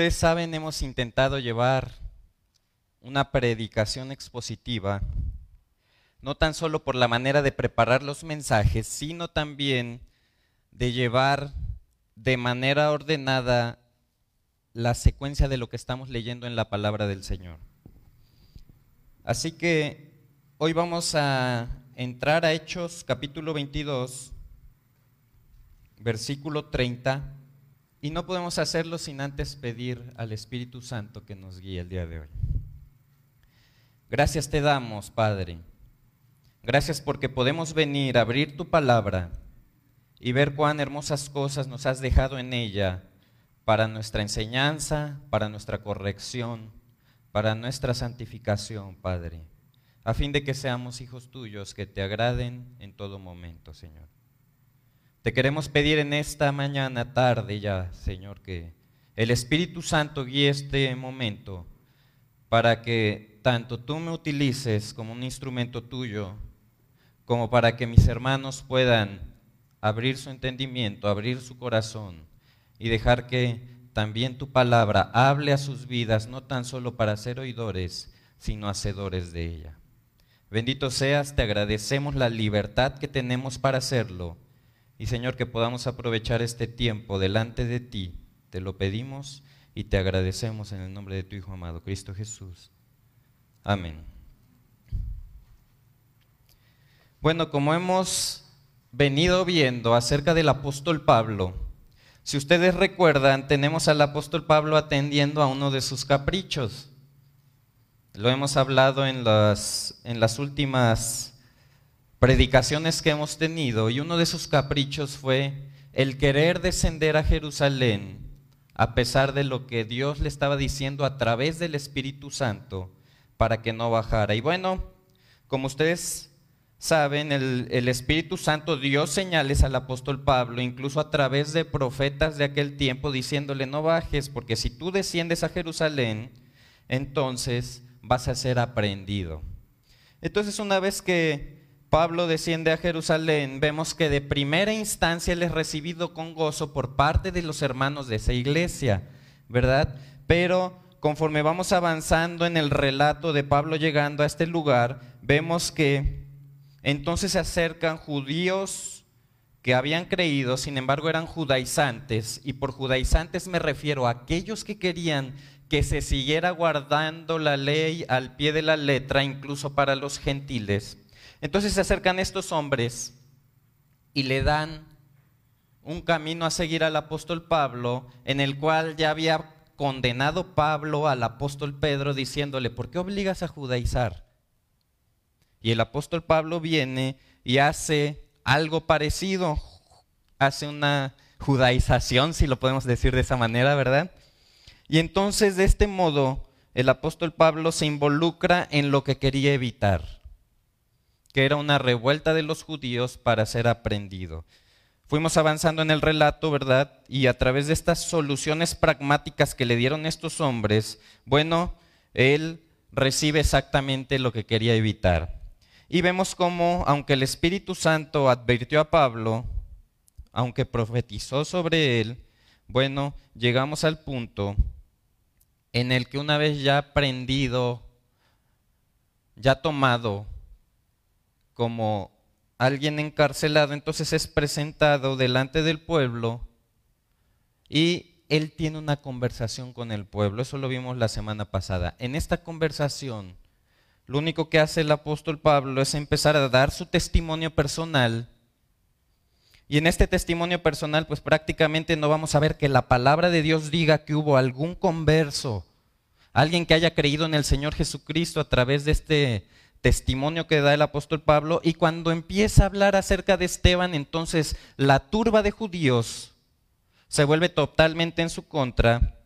ustedes saben, hemos intentado llevar una predicación expositiva, no tan solo por la manera de preparar los mensajes, sino también de llevar de manera ordenada la secuencia de lo que estamos leyendo en la palabra del Señor. Así que hoy vamos a entrar a Hechos capítulo 22, versículo 30, y no podemos hacerlo sin antes pedir al Espíritu Santo que nos guíe el día de hoy. Gracias te damos, Padre. Gracias porque podemos venir a abrir tu palabra y ver cuán hermosas cosas nos has dejado en ella para nuestra enseñanza, para nuestra corrección, para nuestra santificación, Padre, a fin de que seamos hijos tuyos que te agraden en todo momento, Señor. Te queremos pedir en esta mañana, tarde ya, Señor, que el Espíritu Santo guíe este momento para que tanto tú me utilices como un instrumento tuyo, como para que mis hermanos puedan abrir su entendimiento, abrir su corazón y dejar que también tu palabra hable a sus vidas, no tan solo para ser oidores, sino hacedores de ella. Bendito seas, te agradecemos la libertad que tenemos para hacerlo y Señor, que podamos aprovechar este tiempo delante de ti. Te lo pedimos y te agradecemos en el nombre de tu Hijo amado, Cristo Jesús. Amén. Bueno, como hemos venido viendo acerca del apóstol Pablo, si ustedes recuerdan, tenemos al apóstol Pablo atendiendo a uno de sus caprichos. Lo hemos hablado en las, en las últimas predicaciones que hemos tenido y uno de sus caprichos fue el querer descender a Jerusalén a pesar de lo que Dios le estaba diciendo a través del Espíritu Santo para que no bajara. Y bueno, como ustedes saben, el, el, Espíritu Santo dio señales al apóstol Pablo, incluso a través de profetas de aquel tiempo, diciéndole, no bajes, porque si tú desciendes a Jerusalén, entonces vas a ser aprendido. Entonces una vez que Pablo desciende a Jerusalén, vemos que de primera instancia él es recibido con gozo por parte de los hermanos de esa iglesia, ¿verdad? Pero conforme vamos avanzando en el relato de Pablo llegando a este lugar, vemos que entonces se acercan judíos que habían creído, sin embargo eran judaizantes, y por judaizantes me refiero a aquellos que querían que se siguiera guardando la ley al pie de la letra, incluso para los gentiles. Entonces se acercan estos hombres y le dan un camino a seguir al apóstol Pablo, en el cual ya había condenado Pablo al apóstol Pedro diciéndole, ¿por qué obligas a judaizar? Y el apóstol Pablo viene y hace algo parecido, hace una judaización, si lo podemos decir de esa manera, ¿verdad? Y entonces de este modo el apóstol Pablo se involucra en lo que quería evitar que era una revuelta de los judíos para ser aprendido. Fuimos avanzando en el relato, ¿verdad? Y a través de estas soluciones pragmáticas que le dieron estos hombres, bueno, él recibe exactamente lo que quería evitar. Y vemos cómo, aunque el Espíritu Santo advirtió a Pablo, aunque profetizó sobre él, bueno, llegamos al punto en el que una vez ya aprendido, ya tomado como alguien encarcelado, entonces es presentado delante del pueblo y él tiene una conversación con el pueblo. Eso lo vimos la semana pasada. En esta conversación, lo único que hace el apóstol Pablo es empezar a dar su testimonio personal. Y en este testimonio personal, pues prácticamente no vamos a ver que la palabra de Dios diga que hubo algún converso, alguien que haya creído en el Señor Jesucristo a través de este testimonio que da el apóstol Pablo, y cuando empieza a hablar acerca de Esteban, entonces la turba de judíos se vuelve totalmente en su contra,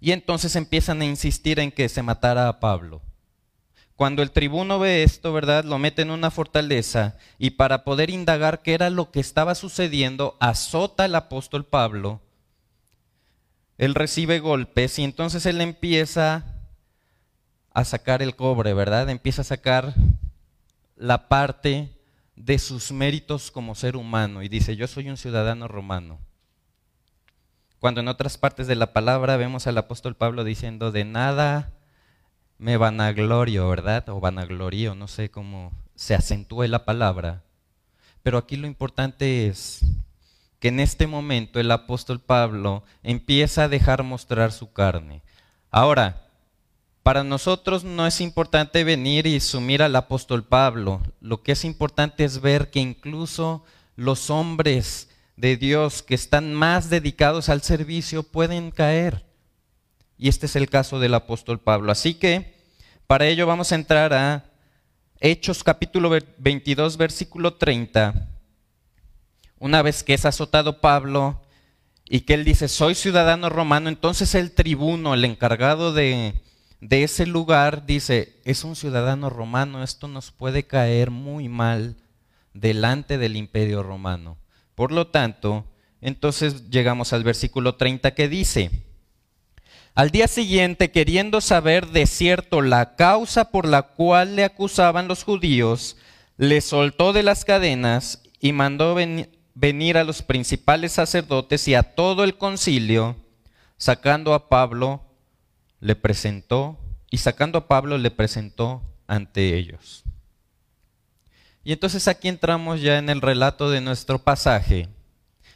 y entonces empiezan a insistir en que se matara a Pablo. Cuando el tribuno ve esto, ¿verdad? Lo mete en una fortaleza y para poder indagar qué era lo que estaba sucediendo, azota al apóstol Pablo. Él recibe golpes y entonces él empieza a sacar el cobre, ¿verdad? Empieza a sacar la parte de sus méritos como ser humano y dice, yo soy un ciudadano romano. Cuando en otras partes de la palabra vemos al apóstol Pablo diciendo, de nada me vanaglorio, ¿verdad? O vanaglorio, no sé cómo se acentúe la palabra. Pero aquí lo importante es que en este momento el apóstol Pablo empieza a dejar mostrar su carne. Ahora, para nosotros no es importante venir y sumir al apóstol Pablo. Lo que es importante es ver que incluso los hombres de Dios que están más dedicados al servicio pueden caer. Y este es el caso del apóstol Pablo. Así que para ello vamos a entrar a Hechos capítulo 22, versículo 30. Una vez que es azotado Pablo y que él dice, soy ciudadano romano, entonces el tribuno, el encargado de, de ese lugar, dice, es un ciudadano romano, esto nos puede caer muy mal delante del imperio romano. Por lo tanto, entonces llegamos al versículo 30 que dice, al día siguiente, queriendo saber de cierto la causa por la cual le acusaban los judíos, le soltó de las cadenas y mandó venir a los principales sacerdotes y a todo el concilio, sacando a Pablo, le presentó, y sacando a Pablo le presentó ante ellos. Y entonces aquí entramos ya en el relato de nuestro pasaje,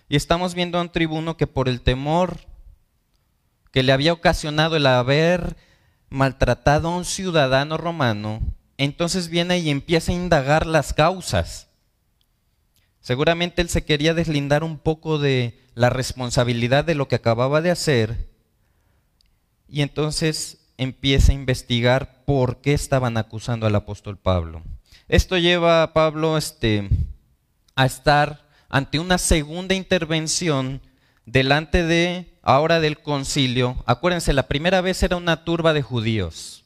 y estamos viendo a un tribuno que por el temor que le había ocasionado el haber maltratado a un ciudadano romano, entonces viene y empieza a indagar las causas. Seguramente él se quería deslindar un poco de la responsabilidad de lo que acababa de hacer y entonces empieza a investigar por qué estaban acusando al apóstol Pablo. Esto lleva a Pablo este, a estar ante una segunda intervención delante de ahora del concilio, acuérdense, la primera vez era una turba de judíos.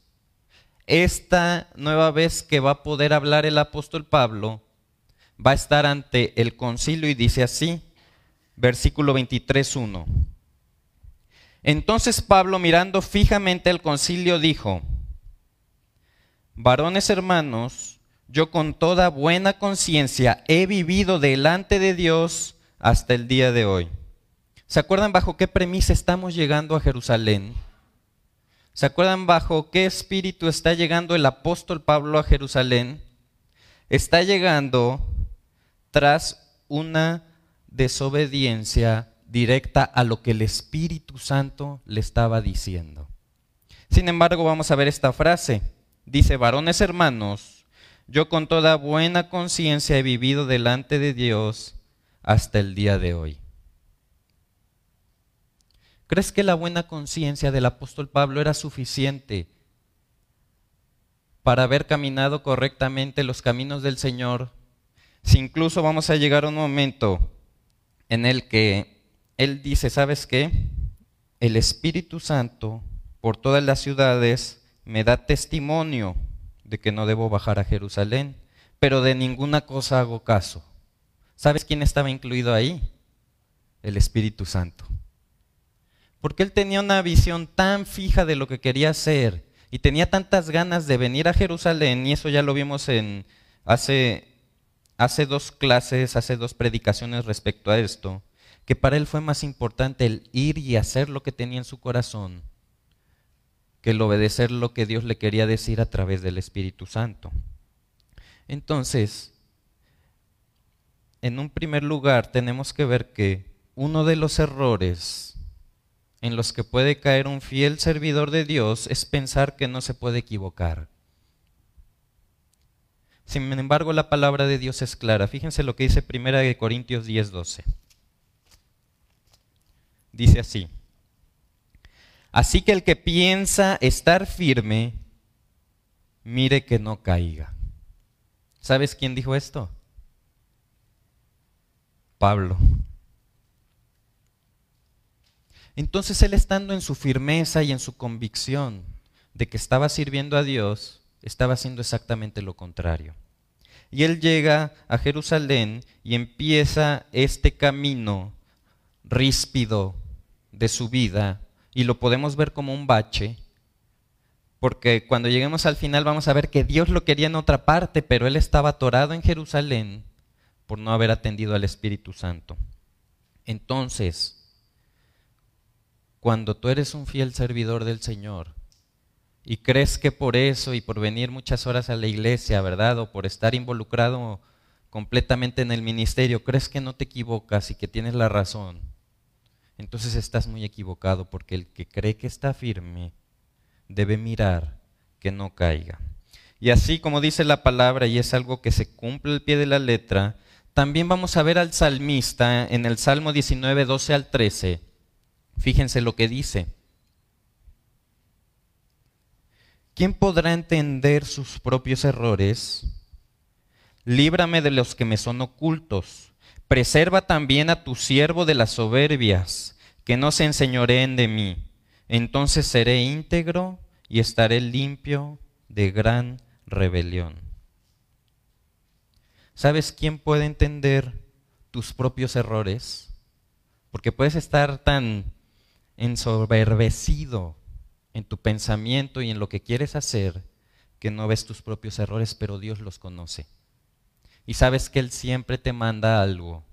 Esta nueva vez que va a poder hablar el apóstol Pablo, va a estar ante el concilio y dice así, versículo 23.1. Entonces Pablo, mirando fijamente al concilio, dijo, varones hermanos, yo con toda buena conciencia he vivido delante de Dios hasta el día de hoy. ¿Se acuerdan bajo qué premisa estamos llegando a Jerusalén? ¿Se acuerdan bajo qué espíritu está llegando el apóstol Pablo a Jerusalén? Está llegando tras una desobediencia directa a lo que el Espíritu Santo le estaba diciendo. Sin embargo, vamos a ver esta frase. Dice, varones hermanos, yo con toda buena conciencia he vivido delante de Dios hasta el día de hoy. ¿Crees que la buena conciencia del apóstol Pablo era suficiente para haber caminado correctamente los caminos del Señor? Si incluso vamos a llegar a un momento en el que Él dice, ¿sabes qué? El Espíritu Santo por todas las ciudades me da testimonio de que no debo bajar a Jerusalén, pero de ninguna cosa hago caso. ¿Sabes quién estaba incluido ahí? El Espíritu Santo porque él tenía una visión tan fija de lo que quería hacer y tenía tantas ganas de venir a Jerusalén, y eso ya lo vimos en hace, hace dos clases, hace dos predicaciones respecto a esto, que para él fue más importante el ir y hacer lo que tenía en su corazón que el obedecer lo que Dios le quería decir a través del Espíritu Santo. Entonces, en un primer lugar tenemos que ver que uno de los errores en los que puede caer un fiel servidor de Dios es pensar que no se puede equivocar. Sin embargo, la palabra de Dios es clara. Fíjense lo que dice 1 Corintios 10, 12. Dice así. Así que el que piensa estar firme, mire que no caiga. ¿Sabes quién dijo esto? Pablo. Entonces él estando en su firmeza y en su convicción de que estaba sirviendo a Dios, estaba haciendo exactamente lo contrario. Y él llega a Jerusalén y empieza este camino ríspido de su vida y lo podemos ver como un bache, porque cuando lleguemos al final vamos a ver que Dios lo quería en otra parte, pero él estaba atorado en Jerusalén por no haber atendido al Espíritu Santo. Entonces, cuando tú eres un fiel servidor del Señor y crees que por eso y por venir muchas horas a la iglesia, ¿verdad? O por estar involucrado completamente en el ministerio, crees que no te equivocas y que tienes la razón, entonces estás muy equivocado porque el que cree que está firme debe mirar que no caiga. Y así como dice la palabra y es algo que se cumple al pie de la letra, también vamos a ver al salmista en el Salmo 19, 12 al 13. Fíjense lo que dice. ¿Quién podrá entender sus propios errores? Líbrame de los que me son ocultos. Preserva también a tu siervo de las soberbias, que no se enseñoreen de mí. Entonces seré íntegro y estaré limpio de gran rebelión. ¿Sabes quién puede entender tus propios errores? Porque puedes estar tan ensoberbecido en tu pensamiento y en lo que quieres hacer que no ves tus propios errores, pero Dios los conoce. Y sabes que Él siempre te manda algo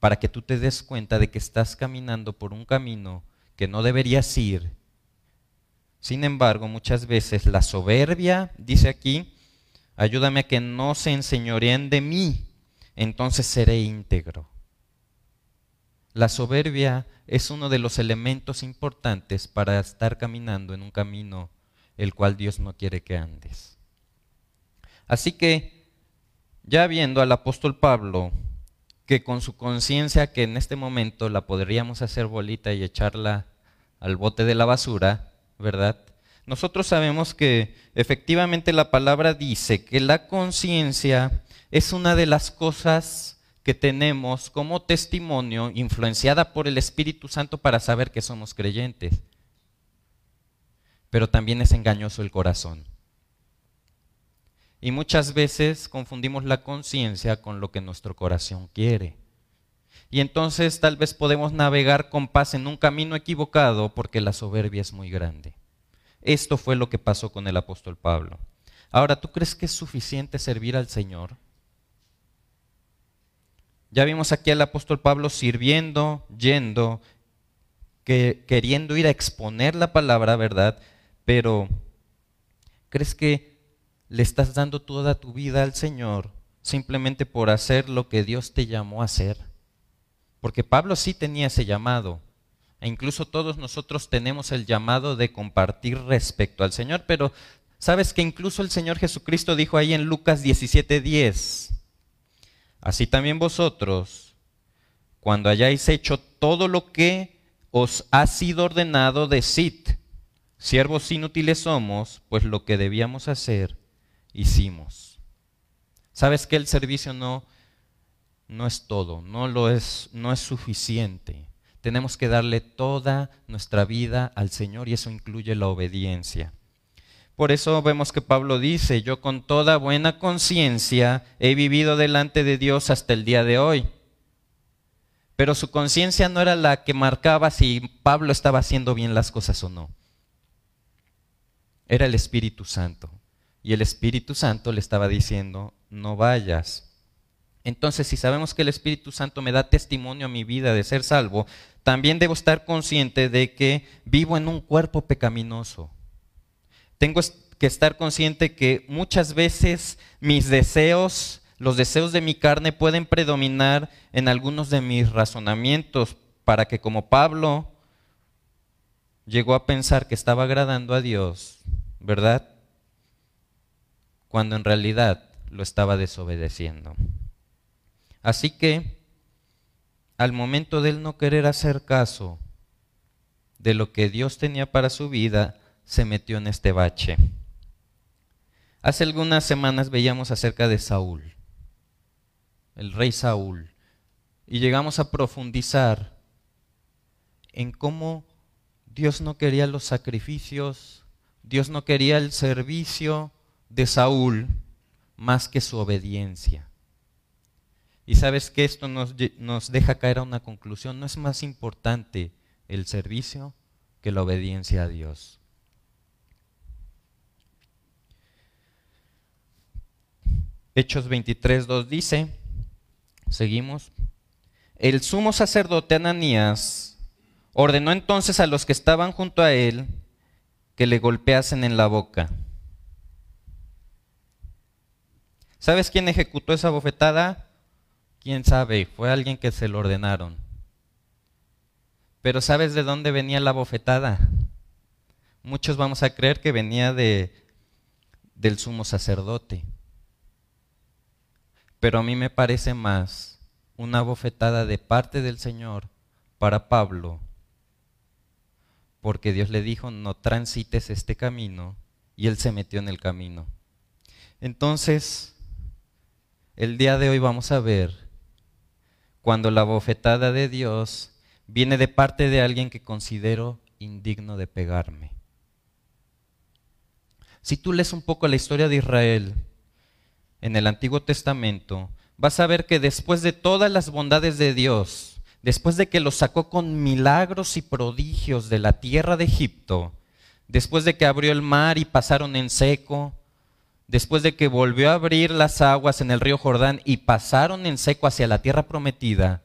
para que tú te des cuenta de que estás caminando por un camino que no deberías ir sin embargo, muchas veces la soberbia, dice aquí, ayúdame a que no se enseñoreen de mí, entonces seré íntegro. La soberbia es uno de los elementos importantes para estar caminando en un camino el cual Dios no quiere que andes. Así que, ya viendo al apóstol Pablo, que con su conciencia, que en este momento la podríamos hacer bolita y echarla al bote de la basura, ¿verdad? Nosotros sabemos que efectivamente la palabra dice que la conciencia es una de las cosas que tenemos como testimonio influenciada por el Espíritu Santo para saber que somos creyentes. Pero también es engañoso el corazón. Y muchas veces confundimos la conciencia con lo que nuestro corazón quiere. Y entonces tal vez podemos navegar con paz en un camino equivocado porque la soberbia es muy grande. Esto fue lo que pasó con el apóstol Pablo. Ahora, ¿tú crees que es suficiente servir al Señor? Ya vimos aquí al apóstol Pablo sirviendo, yendo, que, queriendo ir a exponer la palabra, ¿verdad? Pero, ¿crees que le estás dando toda tu vida al Señor simplemente por hacer lo que Dios te llamó a hacer? Porque Pablo sí tenía ese llamado. E incluso todos nosotros tenemos el llamado de compartir respecto al Señor, pero sabes que incluso el Señor Jesucristo dijo ahí en Lucas 17:10, así también vosotros, cuando hayáis hecho todo lo que os ha sido ordenado, decid, siervos inútiles somos, pues lo que debíamos hacer, hicimos. Sabes que el servicio no no es todo, no lo es, no es suficiente. Tenemos que darle toda nuestra vida al Señor y eso incluye la obediencia. Por eso vemos que Pablo dice, yo con toda buena conciencia he vivido delante de Dios hasta el día de hoy. Pero su conciencia no era la que marcaba si Pablo estaba haciendo bien las cosas o no. Era el Espíritu Santo. Y el Espíritu Santo le estaba diciendo, no vayas entonces, si sabemos que el Espíritu Santo me da testimonio a mi vida de ser salvo, también debo estar consciente de que vivo en un cuerpo pecaminoso. Tengo que estar consciente que muchas veces mis deseos, los deseos de mi carne pueden predominar en algunos de mis razonamientos para que como Pablo llegó a pensar que estaba agradando a Dios, ¿verdad? Cuando en realidad lo estaba desobedeciendo. Así que, al momento de él no querer hacer caso de lo que Dios tenía para su vida, se metió en este bache. Hace algunas semanas veíamos acerca de Saúl, el rey Saúl, y llegamos a profundizar en cómo Dios no quería los sacrificios, Dios no quería el servicio de Saúl más que su obediencia. Y sabes que esto nos, nos deja caer a una conclusión. No es más importante el servicio que la obediencia a Dios. Hechos 23.2 dice, seguimos, el sumo sacerdote Ananías Ordenó entonces a los que estaban junto a él que le golpeasen en la boca. ¿Sabes quién ejecutó esa bofetada? ¿Quién sabe? Fue alguien que se lo ordenaron. Pero ¿sabes de dónde venía la bofetada? Muchos vamos a creer que venía de, del sumo sacerdote. Pero a mí me parece más una bofetada de parte del Señor para Pablo, porque Dios le dijo, no transites este camino, y él se metió en el camino. Entonces, el día de hoy vamos a ver cuando la bofetada de Dios viene de parte de alguien que considero indigno de pegarme. Si tú lees un poco la historia de Israel en el Antiguo Testamento, vas a ver que después de todas las bondades de Dios, después de que los sacó con milagros y prodigios de la tierra de Egipto, después de que abrió el mar y pasaron en seco, después de que volvió a abrir las aguas en el río Jordán y pasaron en seco hacia la tierra prometida,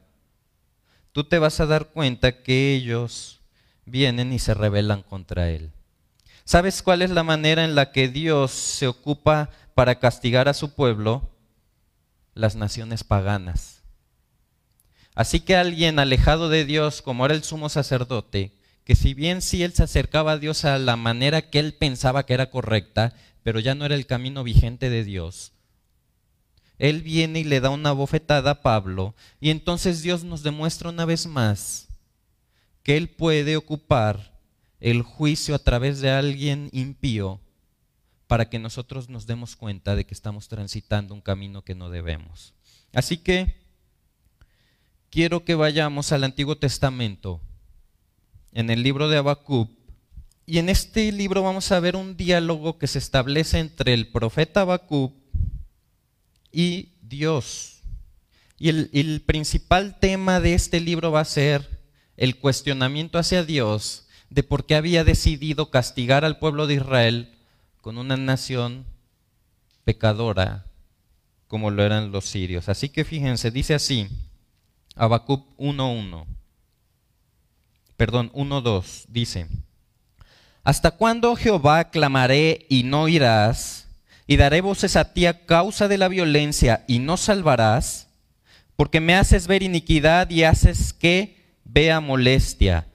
tú te vas a dar cuenta que ellos vienen y se rebelan contra él. ¿Sabes cuál es la manera en la que Dios se ocupa para castigar a su pueblo? Las naciones paganas. Así que alguien alejado de Dios, como era el sumo sacerdote, que si bien sí él se acercaba a Dios a la manera que él pensaba que era correcta, pero ya no era el camino vigente de Dios, él viene y le da una bofetada a Pablo, y entonces Dios nos demuestra una vez más que él puede ocupar el juicio a través de alguien impío para que nosotros nos demos cuenta de que estamos transitando un camino que no debemos. Así que quiero que vayamos al Antiguo Testamento, en el libro de Habacuc, y en este libro vamos a ver un diálogo que se establece entre el profeta Habacuc y Dios. Y el, principal tema de este libro va a ser el cuestionamiento hacia Dios de por qué había decidido castigar al pueblo de Israel con una nación pecadora como lo eran los sirios. Así que fíjense, dice así, Habacuc 1.1, perdón, 1.2, dice, ¿Hasta cuándo Jehová clamaré y no irás? Y daré voces a ti a causa de la violencia y no salvarás, porque me haces ver iniquidad y haces que vea molestia.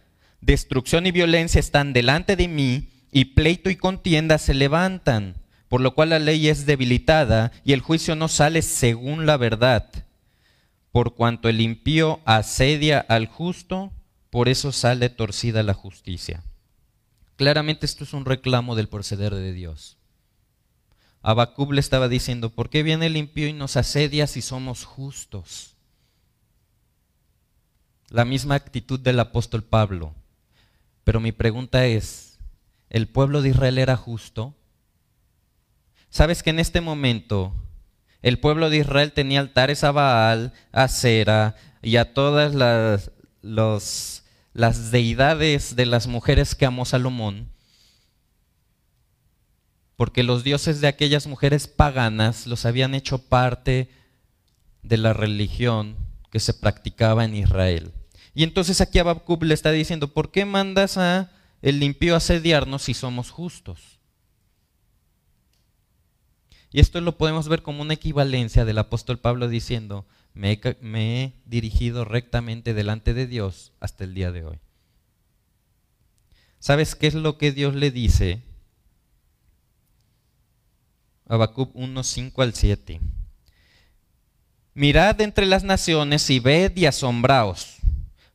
Destrucción y violencia están delante de mí, y pleito y contienda se levantan, por lo cual la ley es debilitada y el juicio no sale según la verdad. Por cuanto el impío asedia al justo, por eso sale torcida la justicia. Claramente esto es un reclamo del proceder de Dios. Abacub le estaba diciendo, ¿por qué viene el impío y nos asedia si somos justos? La misma actitud del apóstol Pablo. Pero mi pregunta es, ¿el pueblo de Israel era justo? ¿Sabes que en este momento el pueblo de Israel tenía altares a Baal, a Sera y a todas las, las deidades de las mujeres que amó Salomón? Porque los dioses de aquellas mujeres paganas los habían hecho parte de la religión que se practicaba en Israel. Y entonces aquí Abacub le está diciendo, ¿por qué mandas a el limpio asediarnos si somos justos? Y esto lo podemos ver como una equivalencia del apóstol Pablo diciendo, me he, dirigido rectamente delante de Dios hasta el día de hoy. ¿Sabes qué es lo que Dios le dice? Habacuc 1, 5 al 7. Mirad entre las naciones y ved y asombraos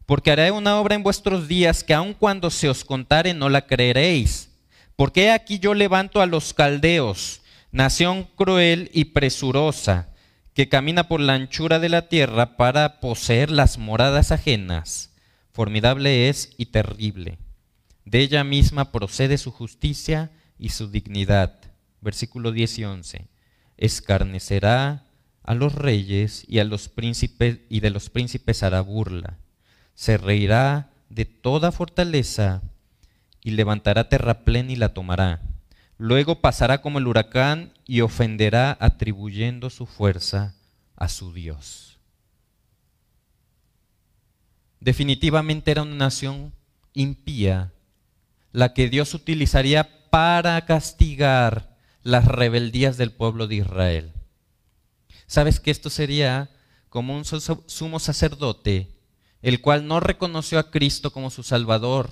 porque haré una obra en vuestros días que aun cuando se os contare no la creeréis. Porque aquí yo levanto a los caldeos, nación cruel y presurosa, que camina por la anchura de la tierra para poseer las moradas ajenas. Formidable es y terrible. De ella misma procede su justicia y su dignidad. Versículo 10 y 11. Escarnecerá a los reyes y a los príncipes y de los príncipes hará burla se reirá de toda fortaleza y levantará terraplén y la tomará. Luego pasará como el huracán y ofenderá atribuyendo su fuerza a su Dios. Definitivamente era una nación impía la que Dios utilizaría para castigar las rebeldías del pueblo de Israel. ¿Sabes que esto sería como un sumo sacerdote, el cual no reconoció a Cristo como su Salvador,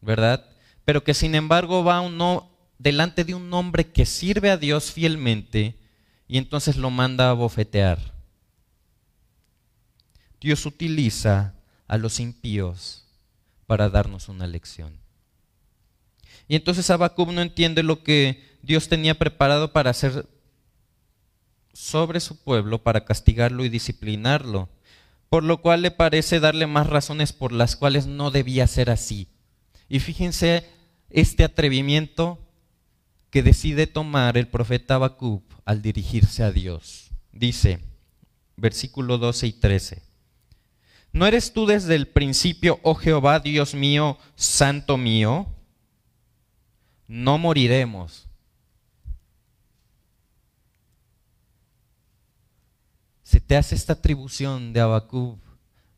¿verdad? Pero que sin embargo va uno delante de un hombre que sirve a Dios fielmente y entonces lo manda a bofetear. Dios utiliza a los impíos para darnos una lección. Y entonces Habacuc no entiende lo que Dios tenía preparado para hacer sobre su pueblo, para castigarlo y disciplinarlo, por lo cual le parece darle más razones por las cuales no debía ser así. Y fíjense este atrevimiento que decide tomar el profeta Habacuc al dirigirse a Dios. Dice, versículo 12 y 13. ¿No eres tú desde el principio, oh Jehová, Dios mío, santo mío? no moriremos. Se te hace esta atribución de Abacub,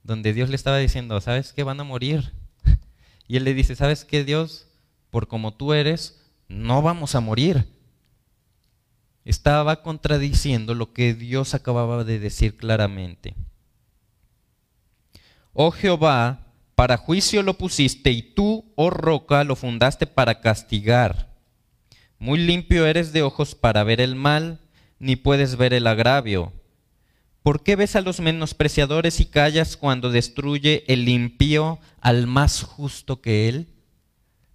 donde Dios le estaba diciendo, ¿sabes qué? Van a morir. Y él le dice, ¿sabes qué, Dios? Por como tú eres, no vamos a morir. Estaba contradiciendo lo que Dios acababa de decir claramente. Oh Jehová, para juicio lo pusiste y tú, oh roca, lo fundaste para castigar. Muy limpio eres de ojos para ver el mal, ni puedes ver el agravio. ¿Por qué ves a los menospreciadores y callas cuando destruye el impío al más justo que él?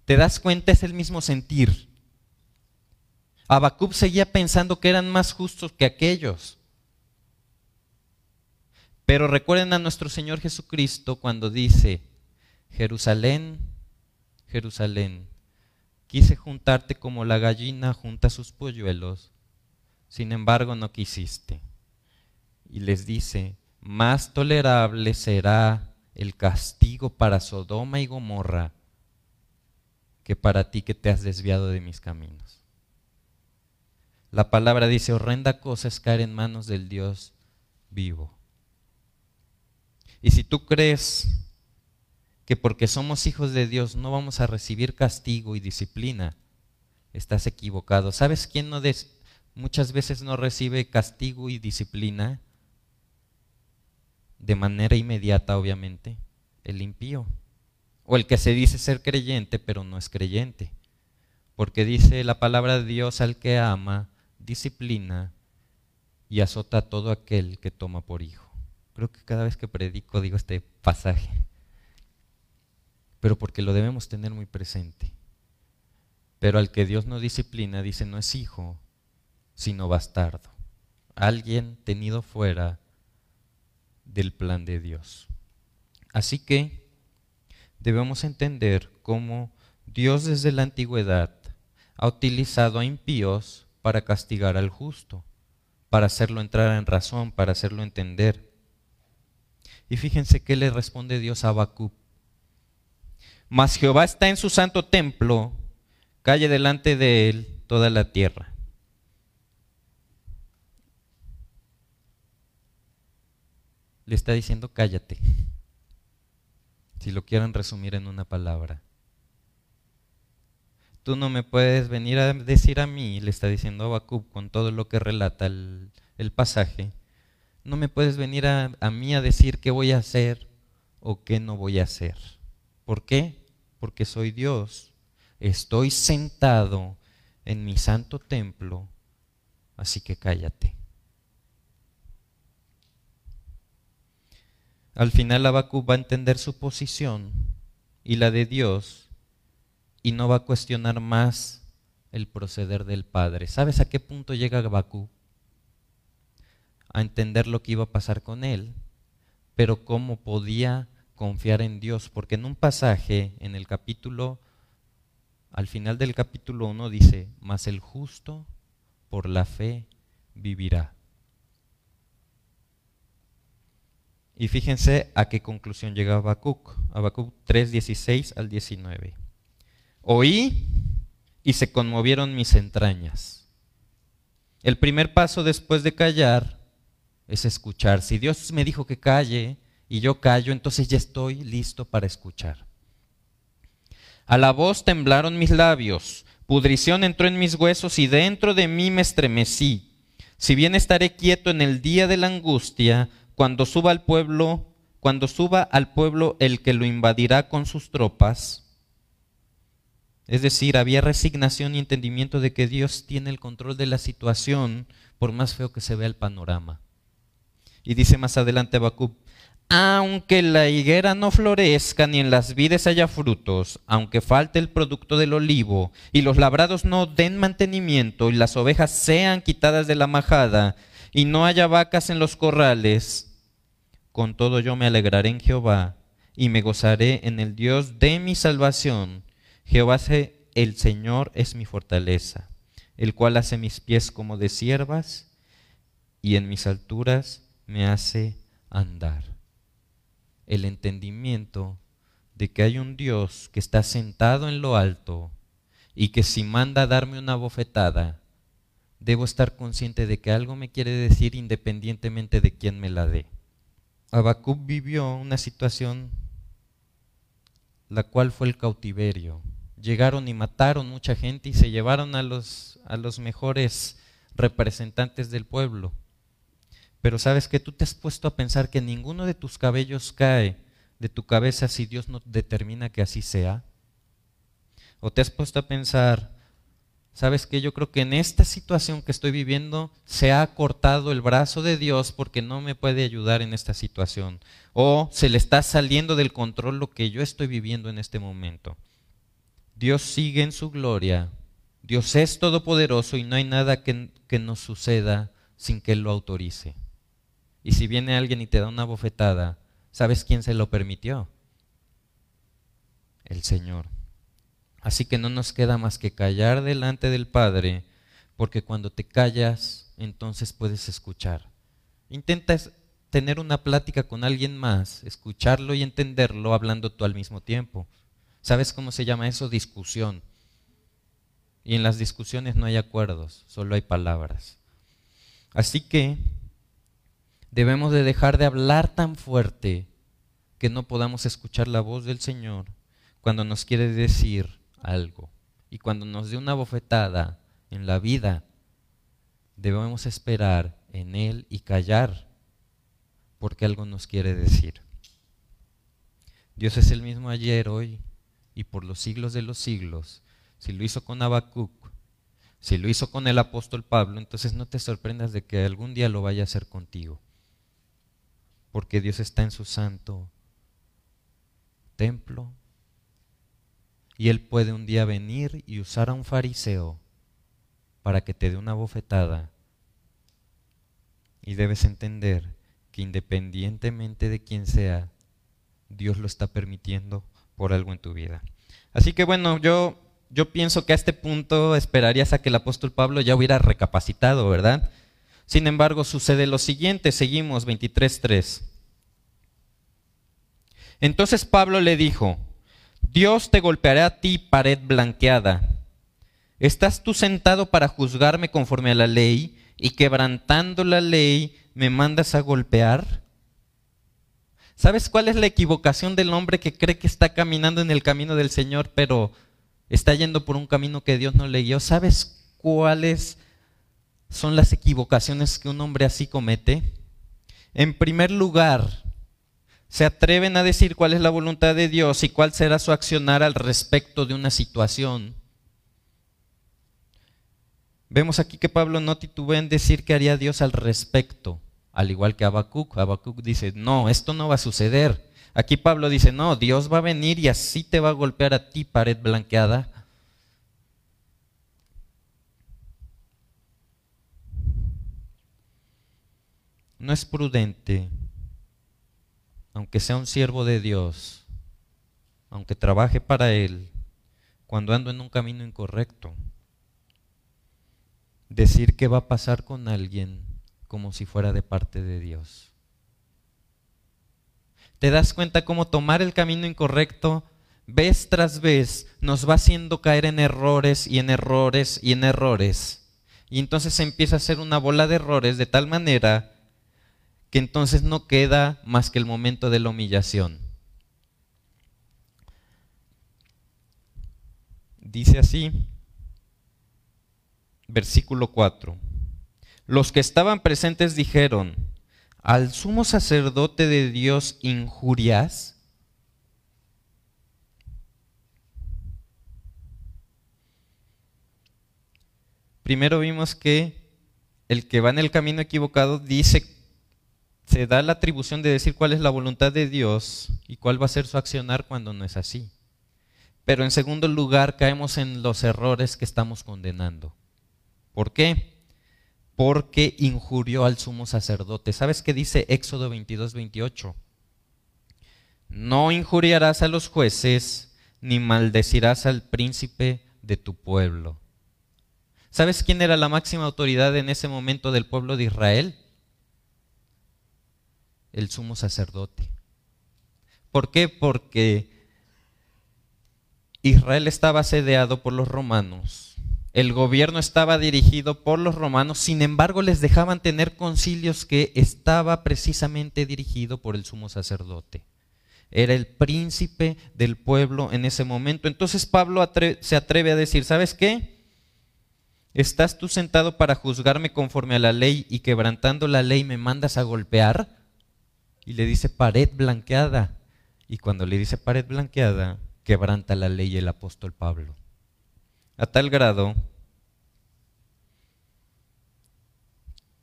¿Te das cuenta? Es el mismo sentir. Abacub seguía pensando que eran más justos que aquellos. Pero recuerden a nuestro Señor Jesucristo cuando dice, Jerusalén, Jerusalén, quise juntarte como la gallina junta sus polluelos, sin embargo no quisiste. Y les dice, más tolerable será el castigo para Sodoma y Gomorra que para ti que te has desviado de mis caminos. La palabra dice, horrenda cosa es caer en manos del Dios vivo. Y si tú crees que porque somos hijos de Dios no vamos a recibir castigo y disciplina, estás equivocado. ¿Sabes quién no muchas veces no recibe castigo y disciplina? De manera inmediata, obviamente, el impío. O el que se dice ser creyente, pero no es creyente. Porque dice la palabra de Dios al que ama, disciplina y azota a todo aquel que toma por hijo. Creo que cada vez que predico digo este pasaje pero porque lo debemos tener muy presente. Pero al que Dios no disciplina, dice, no es hijo, sino bastardo. Alguien tenido fuera del plan de Dios. Así que debemos entender cómo Dios desde la antigüedad ha utilizado a impíos para castigar al justo, para hacerlo entrar en razón, para hacerlo entender. Y fíjense qué le responde Dios a Habacuc mas Jehová está en su santo templo, calle delante de él toda la tierra. Le está diciendo cállate, si lo quieren resumir en una palabra. Tú no me puedes venir a decir a mí, le está diciendo Habacuc con todo lo que relata el, pasaje, no me puedes venir a, a mí a decir qué voy a hacer o qué no voy a hacer. ¿Por qué? porque soy Dios. Estoy sentado en mi santo templo, así que cállate. Al final Habacuc va a entender su posición y la de Dios y no va a cuestionar más el proceder del Padre. ¿Sabes a qué punto llega Habacuc? A entender lo que iba a pasar con él, pero cómo podía confiar en Dios, porque en un pasaje, en el capítulo, al final del capítulo 1 dice, mas el justo por la fe vivirá. Y fíjense a qué conclusión llega Habacuc. Habacuc 3, 16 al 19. Oí y se conmovieron mis entrañas. El primer paso después de callar es escuchar. Si Dios me dijo que calle, y yo callo, entonces ya estoy listo para escuchar. A la voz temblaron mis labios, pudrición entró en mis huesos y dentro de mí me estremecí. Si bien estaré quieto en el día de la angustia, cuando suba al pueblo, cuando suba al pueblo el que lo invadirá con sus tropas. Es decir, había resignación y entendimiento de que Dios tiene el control de la situación, por más feo que se vea el panorama. Y dice más adelante Habacuc, aunque la higuera no florezca ni en las vides haya frutos, aunque falte el producto del olivo y los labrados no den mantenimiento y las ovejas sean quitadas de la majada y no haya vacas en los corrales, con todo yo me alegraré en Jehová y me gozaré en el Dios de mi salvación. Jehová el Señor es mi fortaleza, el cual hace mis pies como de siervas y en mis alturas me hace andar el entendimiento de que hay un Dios que está sentado en lo alto y que si manda darme una bofetada, debo estar consciente de que algo me quiere decir independientemente de quién me la dé. Habacuc vivió una situación la cual fue el cautiverio. Llegaron y mataron mucha gente y se llevaron a los, a los mejores representantes del pueblo. Pero sabes que tú te has puesto a pensar que ninguno de tus cabellos cae de tu cabeza si Dios no determina que así sea. O te has puesto a pensar, sabes que yo creo que en esta situación que estoy viviendo se ha cortado el brazo de Dios porque no me puede ayudar en esta situación. O se le está saliendo del control lo que yo estoy viviendo en este momento. Dios sigue en su gloria. Dios es todopoderoso y no hay nada que, que nos suceda sin que Él lo autorice. Y si viene alguien y te da una bofetada, ¿sabes quién se lo permitió? El Señor. Así que no nos queda más que callar delante del Padre, porque cuando te callas, entonces puedes escuchar. Intenta tener una plática con alguien más, escucharlo y entenderlo hablando tú al mismo tiempo. ¿Sabes cómo se llama eso? Discusión. Y en las discusiones no hay acuerdos, solo hay palabras. Así que Debemos de dejar de hablar tan fuerte que no podamos escuchar la voz del Señor cuando nos quiere decir algo. Y cuando nos dé una bofetada en la vida, debemos esperar en Él y callar porque algo nos quiere decir. Dios es el mismo ayer, hoy y por los siglos de los siglos. Si lo hizo con Habacuc, si lo hizo con el apóstol Pablo, entonces no te sorprendas de que algún día lo vaya a hacer contigo porque Dios está en su santo templo. Y Él puede un día venir y usar a un fariseo para que te dé una bofetada. Y debes entender que independientemente de quién sea, Dios lo está permitiendo por algo en tu vida. Así que bueno, yo, yo pienso que a este punto esperarías a que el apóstol Pablo ya hubiera recapacitado, ¿verdad? Sin embargo, sucede lo siguiente, seguimos 23.3. Entonces Pablo le dijo, Dios te golpeará a ti, pared blanqueada. ¿Estás tú sentado para juzgarme conforme a la ley y quebrantando la ley me mandas a golpear? ¿Sabes cuál es la equivocación del hombre que cree que está caminando en el camino del Señor, pero está yendo por un camino que Dios no le guió? ¿Sabes cuáles son las equivocaciones que un hombre así comete? En primer lugar, se atreven a decir cuál es la voluntad de Dios y cuál será su accionar al respecto de una situación. Vemos aquí que Pablo no titubea en decir qué haría Dios al respecto, al igual que Habacuc. Habacuc dice, no, esto no va a suceder. Aquí Pablo dice, no, Dios va a venir y así te va a golpear a ti, pared blanqueada. No es prudente, aunque sea un siervo de Dios, aunque trabaje para Él, cuando ando en un camino incorrecto, decir qué va a pasar con alguien como si fuera de parte de Dios. ¿Te das cuenta cómo tomar el camino incorrecto vez tras vez nos va haciendo caer en errores y en errores y en errores? Y entonces empieza a hacer una bola de errores de tal manera que entonces no queda más que el momento de la humillación. Dice así, versículo 4. Los que estaban presentes dijeron, ¿al sumo sacerdote de Dios injurias? Primero vimos que el que va en el camino equivocado dice, se da la atribución de decir cuál es la voluntad de Dios y cuál va a ser su accionar cuando no es así. Pero en segundo lugar caemos en los errores que estamos condenando. ¿Por qué? Porque injurió al sumo sacerdote. ¿Sabes qué dice Éxodo 22, 28? No injuriarás a los jueces, ni maldecirás al príncipe de tu pueblo. ¿Sabes quién era la máxima autoridad en ese momento del pueblo de Israel? El sumo sacerdote. ¿Por qué? Porque Israel estaba asediado por los romanos. El gobierno estaba dirigido por los romanos, sin embargo les dejaban tener concilios que estaba precisamente dirigido por el sumo sacerdote. Era el príncipe del pueblo en ese momento. Entonces Pablo se atreve a decir, ¿sabes qué? ¿Estás tú sentado para juzgarme conforme a la ley y quebrantando la ley me mandas a golpear? Y le dice pared blanqueada. Y cuando le dice pared blanqueada, quebranta la ley el apóstol Pablo. A tal grado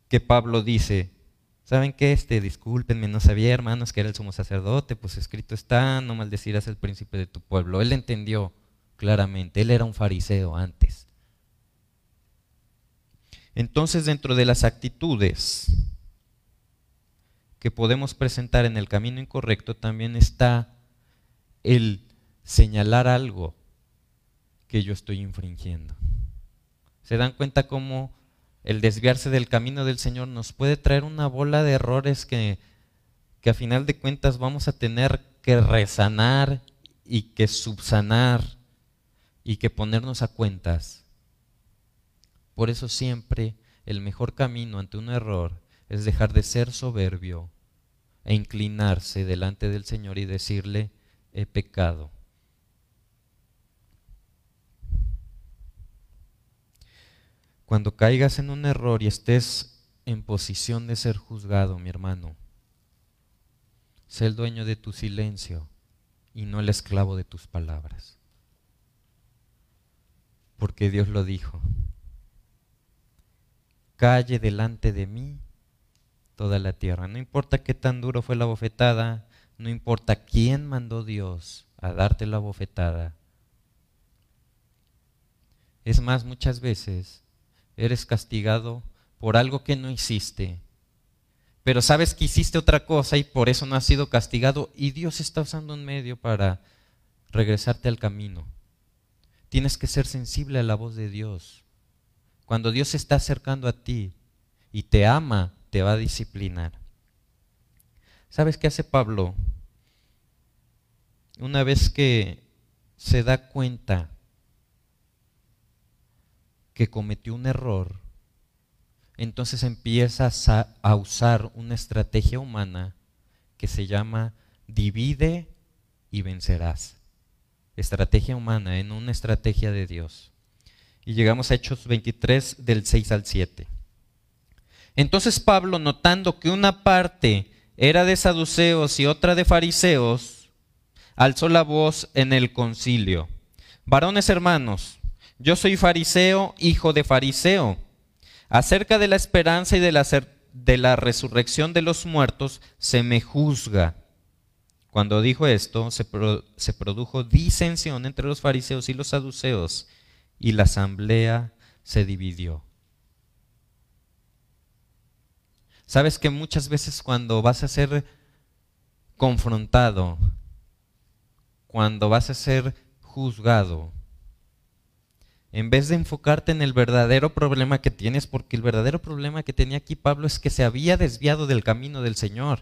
que Pablo dice, ¿saben qué? Este, discúlpenme, no sabía, hermanos, que era el sumo sacerdote, pues escrito está, no maldecirás al príncipe de tu pueblo. Él entendió claramente, él era un fariseo antes. Entonces, dentro de las actitudes que podemos presentar en el camino incorrecto, también está el señalar algo que yo estoy infringiendo. ¿Se dan cuenta cómo el desviarse del camino del Señor nos puede traer una bola de errores que, que a final de cuentas vamos a tener que resanar y que subsanar y que ponernos a cuentas por eso siempre el mejor camino ante un error es dejar de ser soberbio e inclinarse delante del Señor y decirle, he pecado. Cuando caigas en un error y estés en posición de ser juzgado, mi hermano, sé el dueño de tu silencio y no el esclavo de tus palabras. Porque Dios lo dijo calle delante de mí toda la tierra. No importa qué tan duro fue la bofetada, no importa quién mandó Dios a darte la bofetada. Es más, muchas veces eres castigado por algo que no hiciste, pero sabes que hiciste otra cosa y por eso no has sido castigado y Dios está usando un medio para regresarte al camino. Tienes que ser sensible a la voz de Dios. Cuando Dios se está acercando a ti y te ama, te va a disciplinar. ¿Sabes qué hace Pablo? Una vez que se da cuenta que cometió un error, entonces empiezas a, usar una estrategia humana que se llama divide y vencerás. Estrategia humana en una estrategia de Dios. Y llegamos a Hechos 23 del 6 al 7. Entonces Pablo, notando que una parte era de saduceos y otra de fariseos, alzó la voz en el concilio. Varones hermanos, yo soy fariseo, hijo de fariseo. Acerca de la esperanza y de la, resurrección de los muertos se me juzga. Cuando dijo esto, se produjo disensión entre los fariseos y los saduceos y la asamblea se dividió. Sabes que muchas veces cuando vas a ser confrontado, cuando vas a ser juzgado, en vez de enfocarte en el verdadero problema que tienes, porque el verdadero problema que tenía aquí Pablo es que se había desviado del camino del Señor.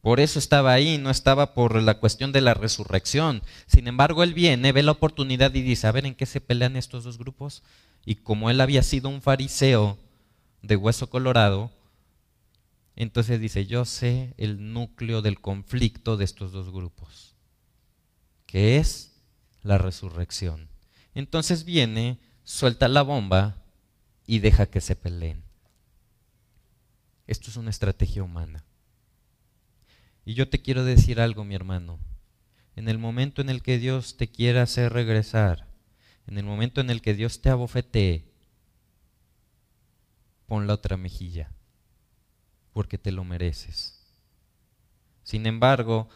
Por eso estaba ahí, no estaba por la cuestión de la resurrección. Sin embargo, él viene, ve la oportunidad y dice, a ver en qué se pelean estos dos grupos. Y como él había sido un fariseo de hueso colorado, entonces dice, yo sé el núcleo del conflicto de estos dos grupos, que es la resurrección. Entonces viene, suelta la bomba y deja que se peleen. Esto es una estrategia humana. Y yo te quiero decir algo, mi hermano. En el momento en el que Dios te quiera hacer regresar, en el momento en el que Dios te abofetee, pon la otra mejilla, porque te lo mereces. Sin embargo,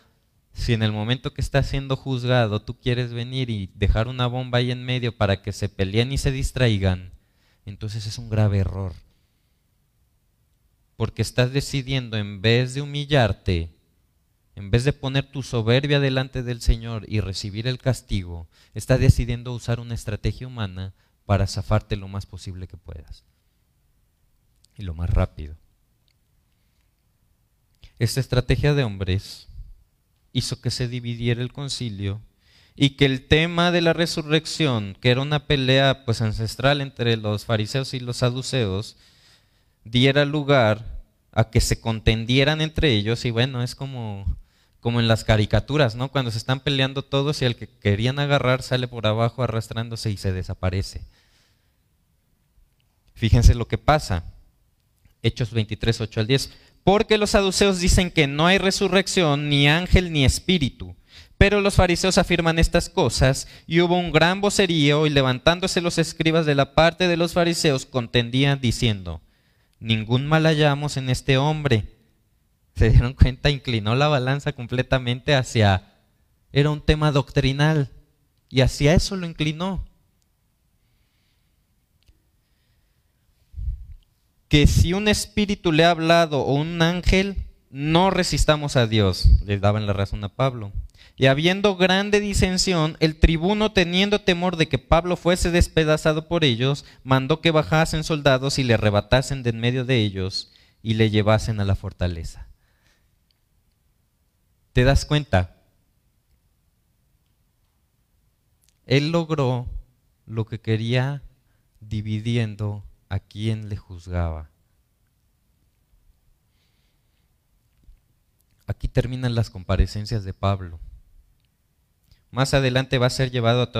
si en el momento que estás siendo juzgado tú quieres venir y dejar una bomba ahí en medio para que se peleen y se distraigan, entonces es un grave error. Porque estás decidiendo en vez de humillarte, en vez de poner tu soberbia delante del Señor y recibir el castigo, estás decidiendo usar una estrategia humana para zafarte lo más posible que puedas. Y lo más rápido. Esta estrategia de hombres hizo que se dividiera el concilio y que el tema de la resurrección, que era una pelea pues ancestral entre los fariseos y los saduceos, diera lugar a que se contendieran entre ellos y bueno, es como como en las caricaturas, ¿no? Cuando se están peleando todos y el que querían agarrar sale por abajo arrastrándose y se desaparece. Fíjense lo que pasa. Hechos 23, 8 al 10. Porque los saduceos dicen que no hay resurrección, ni ángel, ni espíritu. Pero los fariseos afirman estas cosas, y hubo un gran vocerío, y levantándose los escribas de la parte de los fariseos, contendían diciendo, ningún mal hallamos en este hombre. Se dieron cuenta, inclinó la balanza completamente hacia, era un tema doctrinal, y hacia eso lo inclinó. Que si un espíritu le ha hablado o un ángel, no resistamos a Dios. Le daban la razón a Pablo. Y habiendo grande disensión, el tribuno, teniendo temor de que Pablo fuese despedazado por ellos, mandó que bajasen soldados y le arrebatasen de en medio de ellos y le llevasen a la fortaleza. ¿Te das cuenta? Él logró lo que quería dividiendo a quién le juzgaba. Aquí terminan las comparecencias de Pablo. Más adelante va a ser llevado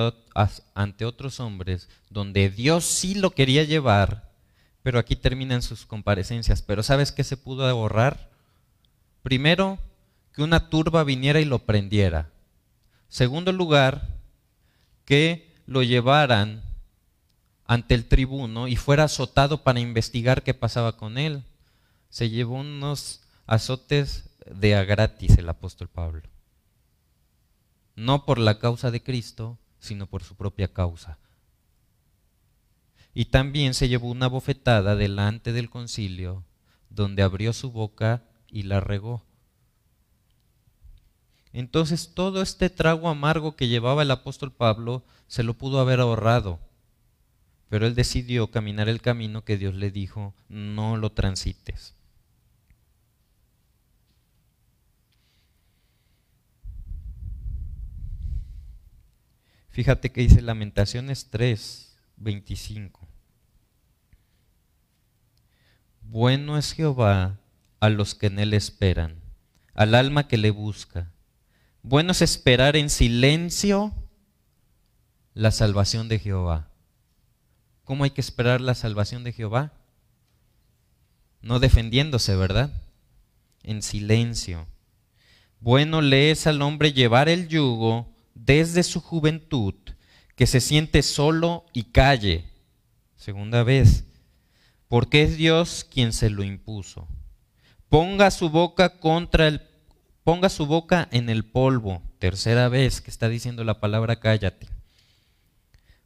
ante otros hombres donde Dios sí lo quería llevar, pero aquí terminan sus comparecencias. Pero ¿sabes qué se pudo ahorrar? Primero, que una turba viniera y lo prendiera. Segundo lugar, que lo llevaran ante el tribuno y fuera azotado para investigar qué pasaba con él. Se llevó unos azotes de a gratis el apóstol Pablo. No por la causa de Cristo, sino por su propia causa. Y también se llevó una bofetada delante del concilio, donde abrió su boca y la regó. Entonces todo este trago amargo que llevaba el apóstol Pablo se lo pudo haber ahorrado pero él decidió caminar el camino que Dios le dijo, no lo transites. Fíjate que dice Lamentaciones 3, 25. Bueno es Jehová a los que en él esperan, al alma que le busca. Bueno es esperar en silencio la salvación de Jehová. ¿Cómo hay que esperar la salvación de Jehová? No defendiéndose, ¿verdad? En silencio. Bueno le es al hombre llevar el yugo desde su juventud, que se siente solo y calle. Segunda vez, porque es Dios quien se lo impuso. Ponga su boca contra el ponga su boca en el polvo. Tercera vez que está diciendo la palabra cállate.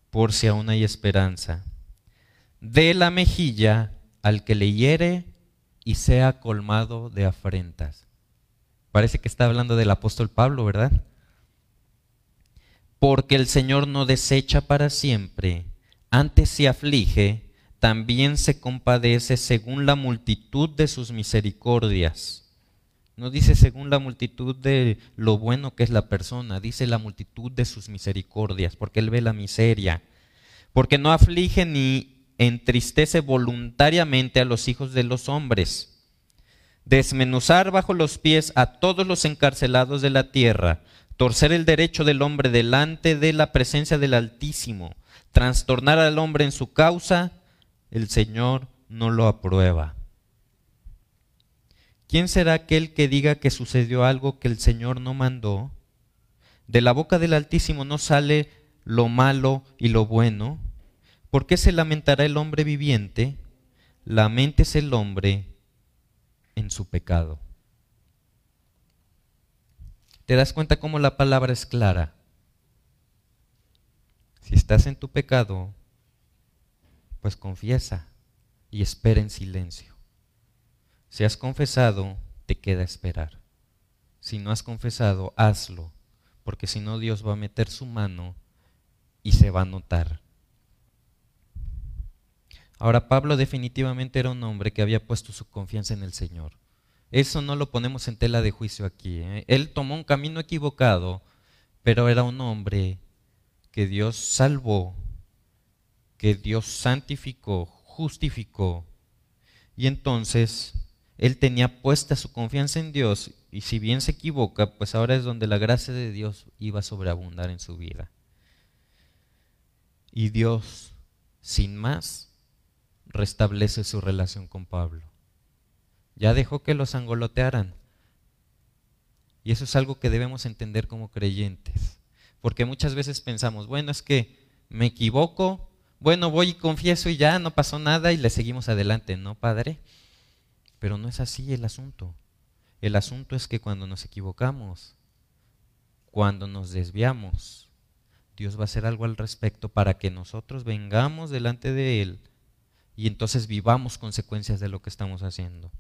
Por si aún hay esperanza de la mejilla al que le hiere y sea colmado de afrentas. Parece que está hablando del apóstol Pablo, ¿verdad? Porque el Señor no desecha para siempre, antes se aflige, también se compadece según la multitud de sus misericordias. No dice según la multitud de lo bueno que es la persona, dice la multitud de sus misericordias, porque Él ve la miseria. Porque no aflige ni entristece voluntariamente a los hijos de los hombres. Desmenuzar bajo los pies a todos los encarcelados de la tierra, torcer el derecho del hombre delante de la presencia del Altísimo, trastornar al hombre en su causa, el Señor no lo aprueba. ¿Quién será aquel que diga que sucedió algo que el Señor no mandó? De la boca del Altísimo no sale lo malo y lo bueno. ¿Por qué se lamentará el hombre viviente? Lamentese el hombre en su pecado. ¿Te das cuenta cómo la palabra es clara? Si estás en tu pecado, pues confiesa y espera en silencio. Si has confesado, te queda esperar. Si no has confesado, hazlo, porque si no Dios va a meter su mano y se va a notar. Ahora, Pablo definitivamente era un hombre que había puesto su confianza en el Señor. Eso no lo ponemos en tela de juicio aquí. ¿eh? Él tomó un camino equivocado, pero era un hombre que Dios salvó, que Dios santificó, justificó. Y entonces él tenía puesta su confianza en Dios y si bien se equivoca, pues ahora es donde la gracia de Dios iba a sobreabundar en su vida. Y Dios, sin más, restablece su relación con Pablo. Ya dejó que los angolotearan. Y eso es algo que debemos entender como creyentes. Porque muchas veces pensamos, bueno, es que me equivoco, bueno, voy y confieso y ya no pasó nada y le seguimos adelante, ¿no, Padre? Pero no es así el asunto. El asunto es que cuando nos equivocamos, cuando nos desviamos, Dios va a hacer algo al respecto para que nosotros vengamos delante de Él y entonces vivamos consecuencias de lo que estamos haciendo.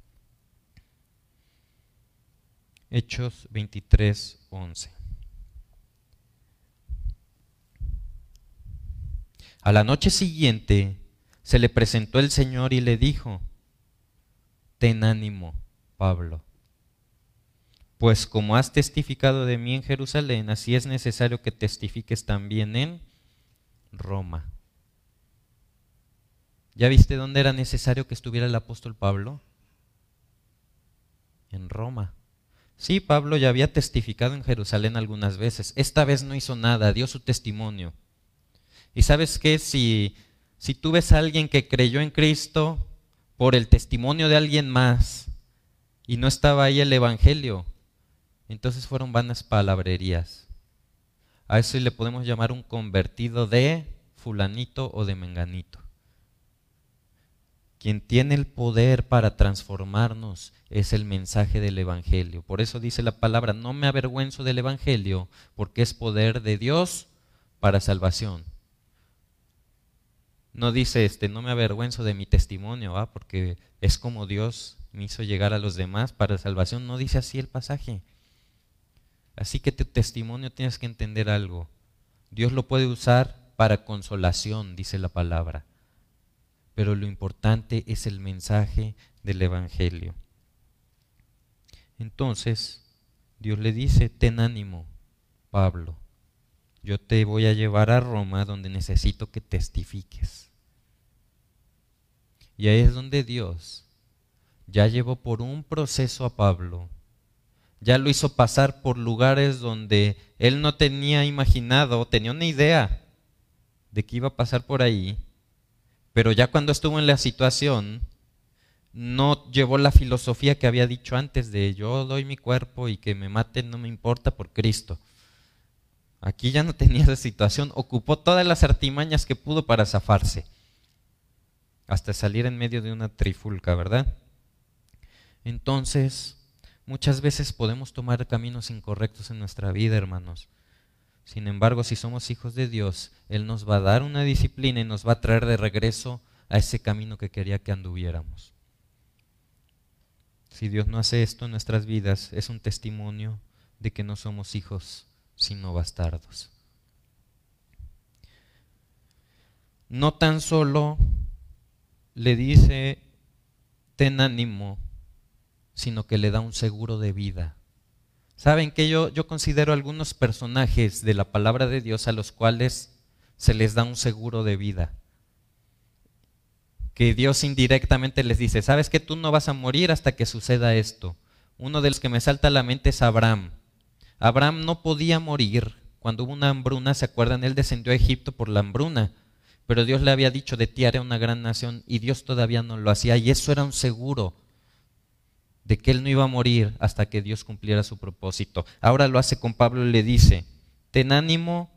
Hechos 23, 11. A la noche siguiente se le presentó el Señor y le dijo, ten ánimo, Pablo, pues como has testificado de mí en Jerusalén, así es necesario que testifiques también en Roma. ¿Ya viste dónde era necesario que estuviera el apóstol Pablo? En Roma. Sí, Pablo ya había testificado en Jerusalén algunas veces. Esta vez no hizo nada, dio su testimonio. Y sabes qué, si, si tú ves a alguien que creyó en Cristo por el testimonio de alguien más y no estaba ahí el Evangelio, entonces fueron vanas palabrerías. A eso le podemos llamar un convertido de fulanito o de menganito. Quien tiene el poder para transformarnos es el mensaje del Evangelio. Por eso dice la palabra, no me avergüenzo del Evangelio, porque es poder de Dios para salvación no dice, este, no me avergüenzo de mi testimonio, porque es como Dios me hizo llegar a los demás para salvación. No dice así el pasaje. Así que tu testimonio tienes que entender algo. Dios lo puede usar para consolación, dice la palabra. Pero lo importante es el mensaje del Evangelio. Entonces, Dios le dice, ten ánimo, Pablo. Yo te voy a llevar a Roma donde necesito que testifiques. Y ahí es donde Dios ya llevó por un proceso a Pablo, ya lo hizo pasar por lugares donde él no tenía imaginado, tenía una idea de que iba a pasar por ahí, pero ya cuando estuvo en la situación, no llevó la filosofía que había dicho antes de yo doy mi cuerpo y que me maten no me importa por Cristo. Aquí ya no tenía esa situación, ocupó todas las artimañas que pudo para zafarse hasta salir en medio de una trifulca, ¿verdad? Entonces, muchas veces podemos tomar caminos incorrectos en nuestra vida, hermanos. Sin embargo, si somos hijos de Dios, Él nos va a dar una disciplina y nos va a traer de regreso a ese camino que quería que anduviéramos. Si Dios no hace esto en nuestras vidas, es un testimonio de que no somos hijos, sino bastardos. No tan solo le dice, ten ánimo, sino que le da un seguro de vida. Saben que yo, yo considero algunos personajes de la palabra de Dios a los cuales se les da un seguro de vida. Que Dios indirectamente les dice, sabes que tú no vas a morir hasta que suceda esto. Uno de los que me salta a la mente es Abraham. Abraham no podía morir cuando hubo una hambruna, ¿se acuerdan? Él descendió a Egipto por la hambruna pero Dios le había dicho de ti haré una gran nación y Dios todavía no lo hacía y eso era un seguro de que él no iba a morir hasta que Dios cumpliera su propósito. Ahora lo hace con Pablo y le dice, ten ánimo,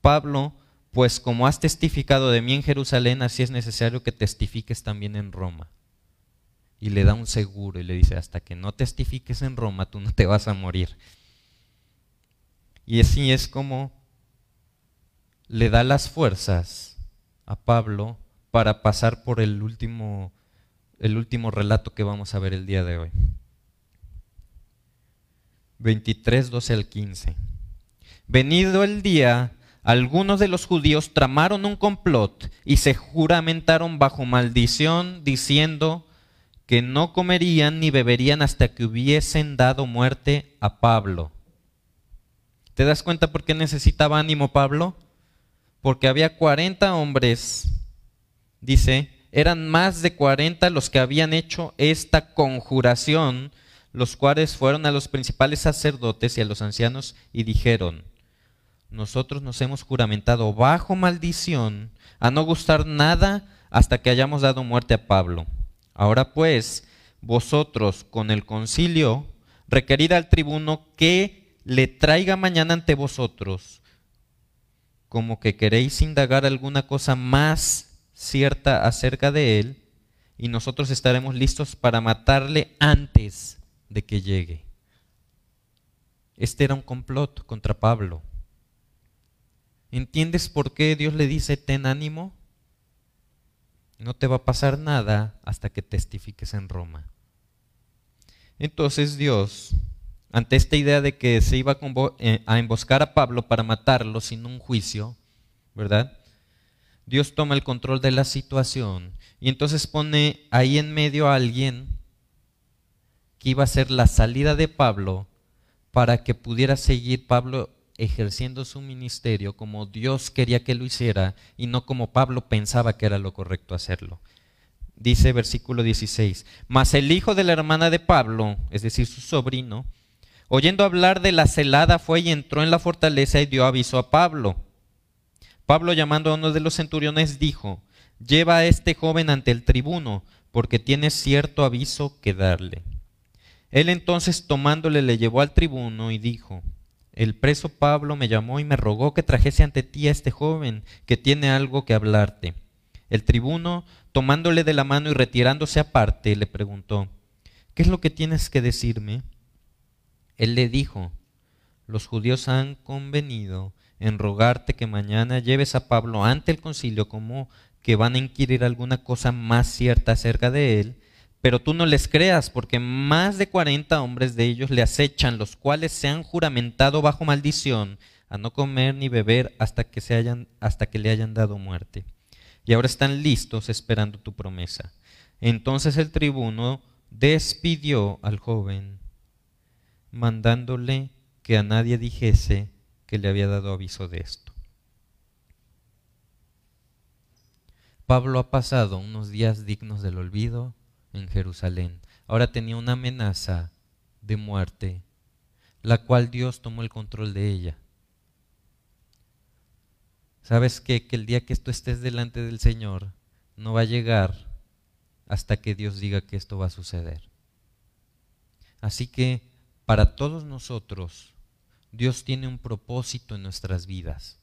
Pablo, pues como has testificado de mí en Jerusalén, así es necesario que testifiques también en Roma. Y le da un seguro y le dice, hasta que no testifiques en Roma, tú no te vas a morir. Y así es como le da las fuerzas a Pablo para pasar por el último, el último relato que vamos a ver el día de hoy. 23, 12 al 15. Venido el día, algunos de los judíos tramaron un complot y se juramentaron bajo maldición diciendo que no comerían ni beberían hasta que hubiesen dado muerte a Pablo. ¿Te das cuenta por qué necesitaba ánimo Pablo? porque había 40 hombres, dice, eran más de 40 los que habían hecho esta conjuración, los cuales fueron a los principales sacerdotes y a los ancianos y dijeron, nosotros nos hemos juramentado bajo maldición a no gustar nada hasta que hayamos dado muerte a Pablo. Ahora pues, vosotros con el concilio, requerid al tribuno que le traiga mañana ante vosotros como que queréis indagar alguna cosa más cierta acerca de él y nosotros estaremos listos para matarle antes de que llegue. Este era un complot contra Pablo. ¿Entiendes por qué Dios le dice, ten ánimo? No te va a pasar nada hasta que testifiques en Roma. Entonces Dios ante esta idea de que se iba eh, a emboscar a Pablo para matarlo sin un juicio, ¿verdad? Dios toma el control de la situación y entonces pone ahí en medio a alguien que iba a ser la salida de Pablo para que pudiera seguir Pablo ejerciendo su ministerio como Dios quería que lo hiciera y no como Pablo pensaba que era lo correcto hacerlo. Dice versículo 16, mas el hijo de la hermana de Pablo, es decir, su sobrino, Oyendo hablar de la celada, fue y entró en la fortaleza y dio aviso a Pablo. Pablo, llamando a uno de los centuriones, dijo, lleva a este joven ante el tribuno, porque tiene cierto aviso que darle. Él entonces tomándole le llevó al tribuno y dijo, el preso Pablo me llamó y me rogó que trajese ante ti a este joven, que tiene algo que hablarte. El tribuno, tomándole de la mano y retirándose aparte, le preguntó, ¿qué es lo que tienes que decirme? Él le dijo, los judíos han convenido en rogarte que mañana lleves a Pablo ante el concilio como que van a inquirir alguna cosa más cierta acerca de él, pero tú no les creas, porque más de cuarenta hombres de ellos le acechan, los cuales se han juramentado bajo maldición a no comer ni beber hasta que, se hayan, hasta que le hayan dado muerte. Y ahora están listos esperando tu promesa. Entonces el tribuno despidió al joven mandándole que a nadie dijese que le había dado aviso de esto. Pablo ha pasado unos días dignos del olvido en Jerusalén. Ahora tenía una amenaza de muerte, la cual Dios tomó el control de ella. ¿Sabes qué? Que el día que esto estés delante del Señor no va a llegar hasta que Dios diga que esto va a suceder. Así que para todos nosotros, Dios tiene un propósito en nuestras vidas.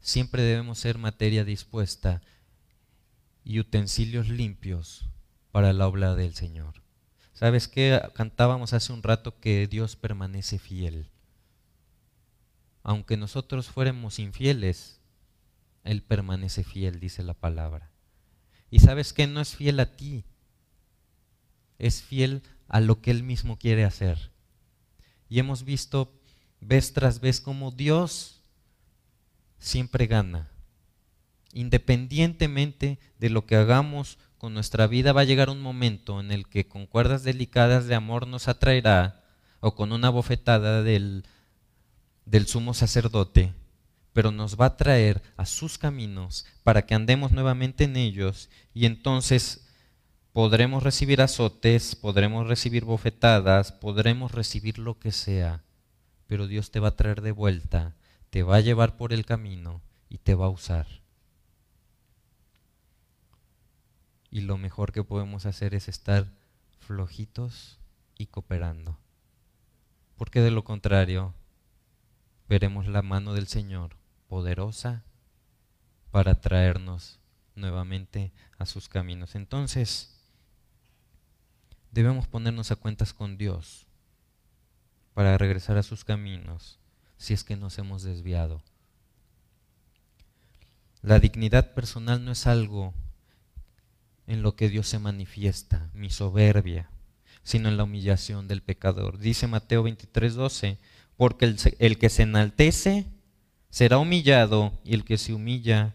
Siempre debemos ser materia dispuesta y utensilios limpios para la obra del Señor. ¿Sabes qué? Cantábamos hace un rato que Dios permanece fiel. Aunque nosotros fuéramos infieles, Él permanece fiel, dice la palabra. Y sabes que no es fiel a ti, es fiel a lo que Él mismo quiere hacer. Y hemos visto vez tras vez como Dios siempre gana. Independientemente de lo que hagamos con nuestra vida, va a llegar un momento en el que con cuerdas delicadas de amor nos atraerá o con una bofetada del, del sumo sacerdote, pero nos va a traer a sus caminos para que andemos nuevamente en ellos y entonces podremos recibir azotes, podremos recibir bofetadas, podremos recibir lo que sea, pero Dios te va a traer de vuelta, te va a llevar por el camino y te va a usar. y lo mejor que podemos hacer es estar flojitos y cooperando. Porque de lo contrario, veremos la mano del Señor poderosa para traernos nuevamente a sus caminos. Entonces, debemos ponernos a cuentas con Dios para regresar a sus caminos si es que nos hemos desviado. La dignidad personal no es algo en lo que Dios se manifiesta, mi soberbia, sino en la humillación del pecador. Dice Mateo 23, 12, porque el, el que se enaltece será humillado y el que se humilla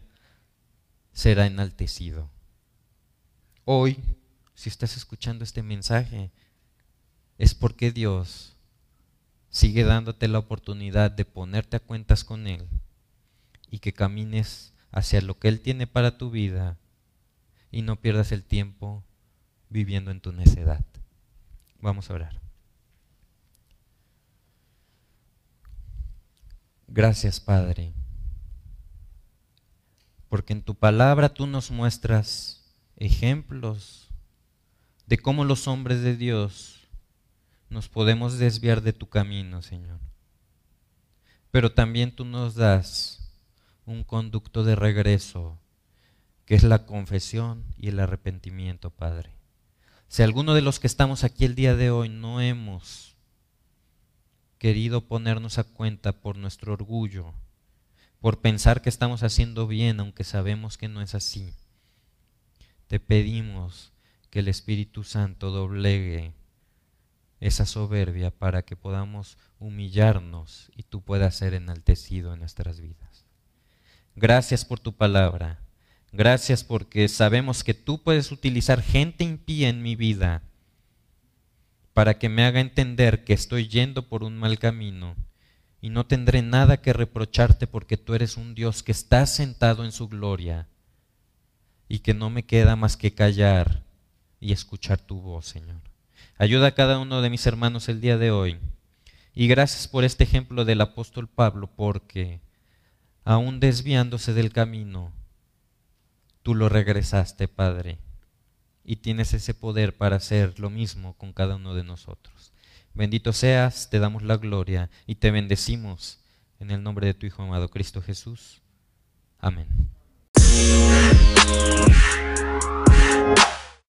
será enaltecido. Hoy, si estás escuchando este mensaje, es porque Dios sigue dándote la oportunidad de ponerte a cuentas con Él y que camines hacia lo que Él tiene para tu vida y no pierdas el tiempo viviendo en tu necedad. Vamos a orar. Gracias, Padre, porque en tu palabra tú nos muestras ejemplos de cómo los hombres de Dios nos podemos desviar de tu camino, Señor. Pero también tú nos das un conducto de regreso que es la confesión y el arrepentimiento, Padre. Si alguno de los que estamos aquí el día de hoy no hemos querido ponernos a cuenta por nuestro orgullo, por pensar que estamos haciendo bien, aunque sabemos que no es así, te pedimos que el Espíritu Santo doblegue esa soberbia para que podamos humillarnos y tú puedas ser enaltecido en nuestras vidas. Gracias por tu palabra. Gracias porque sabemos que tú puedes utilizar gente impía en mi vida para que me haga entender que estoy yendo por un mal camino y no tendré nada que reprocharte porque tú eres un Dios que está sentado en su gloria y que no me queda más que callar y escuchar tu voz, Señor. Ayuda a cada uno de mis hermanos el día de hoy. Y gracias por este ejemplo del apóstol Pablo, porque aún desviándose del camino, tú lo regresaste, Padre, y tienes ese poder para hacer lo mismo con cada uno de nosotros. Bendito seas, te damos la gloria y te bendecimos en el nombre de tu Hijo amado Cristo Jesús. Amén.